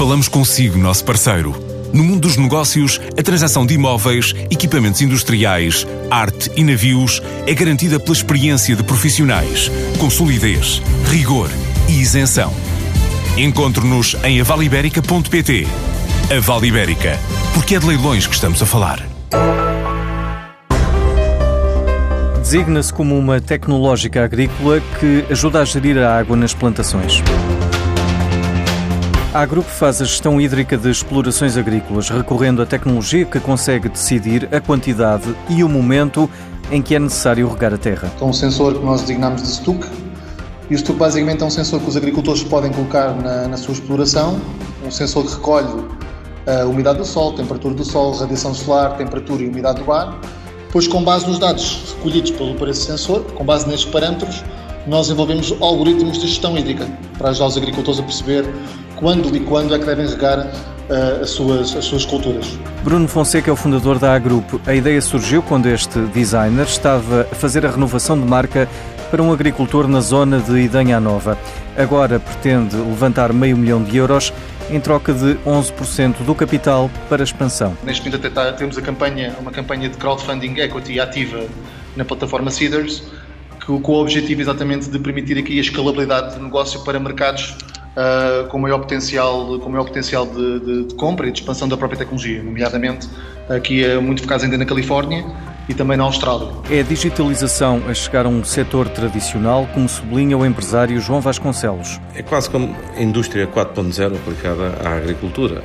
Falamos consigo, nosso parceiro. No mundo dos negócios, a transação de imóveis, equipamentos industriais, arte e navios é garantida pela experiência de profissionais, com solidez, rigor e isenção. Encontre-nos em avaliberica.pt. A Vale Ibérica, porque é de leilões que estamos a falar. Designa-se como uma tecnológica agrícola que ajuda a gerir a água nas plantações. A Grupo faz a gestão hídrica de explorações agrícolas, recorrendo à tecnologia que consegue decidir a quantidade e o momento em que é necessário regar a terra. É um sensor que nós designamos de STUC. E o STUC basicamente é um sensor que os agricultores podem colocar na, na sua exploração, um sensor que recolhe a umidade do solo, temperatura do solo, radiação solar, temperatura e umidade do ar. Depois, com base nos dados recolhidos pelo, por esse sensor, com base nestes parâmetros, nós desenvolvemos algoritmos de gestão hídrica para ajudar os agricultores a perceber quando e quando é que devem regar uh, as, suas, as suas culturas. Bruno Fonseca é o fundador da A-Grupo. A ideia surgiu quando este designer estava a fazer a renovação de marca para um agricultor na zona de Idanha Nova. Agora pretende levantar meio milhão de euros em troca de 11% do capital para expansão. Neste momento até tá, temos a campanha, uma campanha de crowdfunding equity ativa na plataforma Seeders, que, com o objetivo exatamente de permitir aqui a escalabilidade de negócio para mercados uh, com maior potencial, com maior potencial de, de, de, compra e de expansão da própria tecnologia, nomeadamente aqui é muito focado ainda na Califórnia e também na Austrália. É a digitalização a chegar a um setor tradicional, como sublinha o empresário João Vasconcelos. É quase como a indústria 4.0 aplicada à agricultura.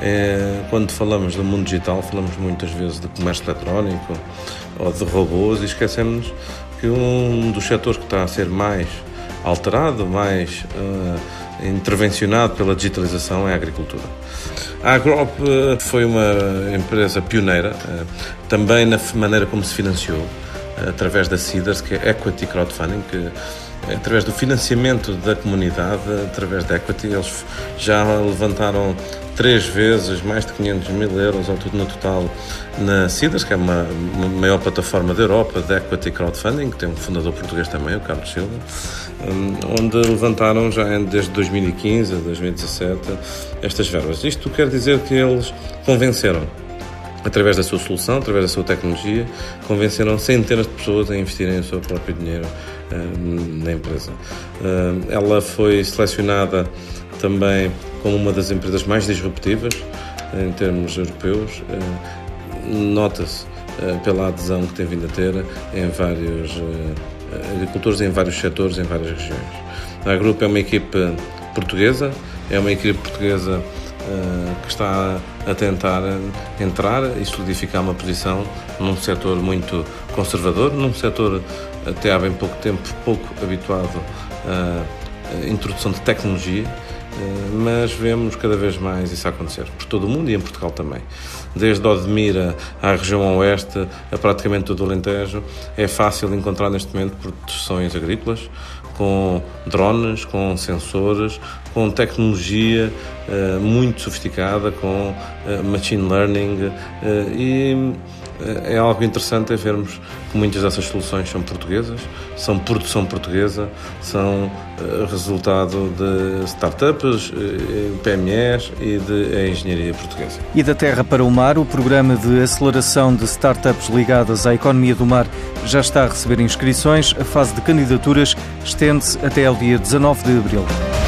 É, quando falamos do mundo digital, falamos muitas vezes de comércio eletrónico ou de robôs e esquecemos que um dos setores que está a ser mais alterado, mais uh, intervencionado pela digitalização é a agricultura. A Agrop uh, foi uma empresa pioneira, uh, também na maneira como se financiou, através da CIDERS, que é Equity Crowdfunding, que através do financiamento da comunidade, através da Equity, eles já levantaram três vezes mais de 500 mil euros ao tudo no total na CIDAS, que é uma, uma maior plataforma da Europa de equity crowdfunding, que tem um fundador português também, o Carlos Silva, hum, onde levantaram já desde 2015 a 2017 estas verbas. Isto quer dizer que eles convenceram através da sua solução, através da sua tecnologia, convenceram centenas de pessoas a investirem o seu próprio dinheiro uh, na empresa. Uh, ela foi selecionada também como uma das empresas mais disruptivas em termos europeus. Eh, nota-se eh, pela adesão que tem vindo a ter em vários eh, agricultores, em vários setores, em várias regiões. A Grupo é uma equipe portuguesa, é uma equipe portuguesa que está a tentar entrar e solidificar uma posição num setor muito conservador, num setor até há bem pouco tempo pouco habituado à introdução de tecnologia eh, mas vemos cada vez mais isso acontecer, por todo o mundo e em Portugal também. Desde Odmira à região oeste, a praticamente todo o Alentejo, é fácil encontrar neste momento produções agrícolas com drones, com sensores, com tecnologia uh, muito sofisticada, com uh, machine learning uh, e é algo interessante é vermos que muitas dessas soluções são portuguesas, são produção portuguesa, são resultado de startups, PMEs e de engenharia portuguesa. E da terra para o mar, o programa de aceleração de startups ligadas à economia do mar já está a receber inscrições. A fase de candidaturas estende-se até ao dia 19 de abril.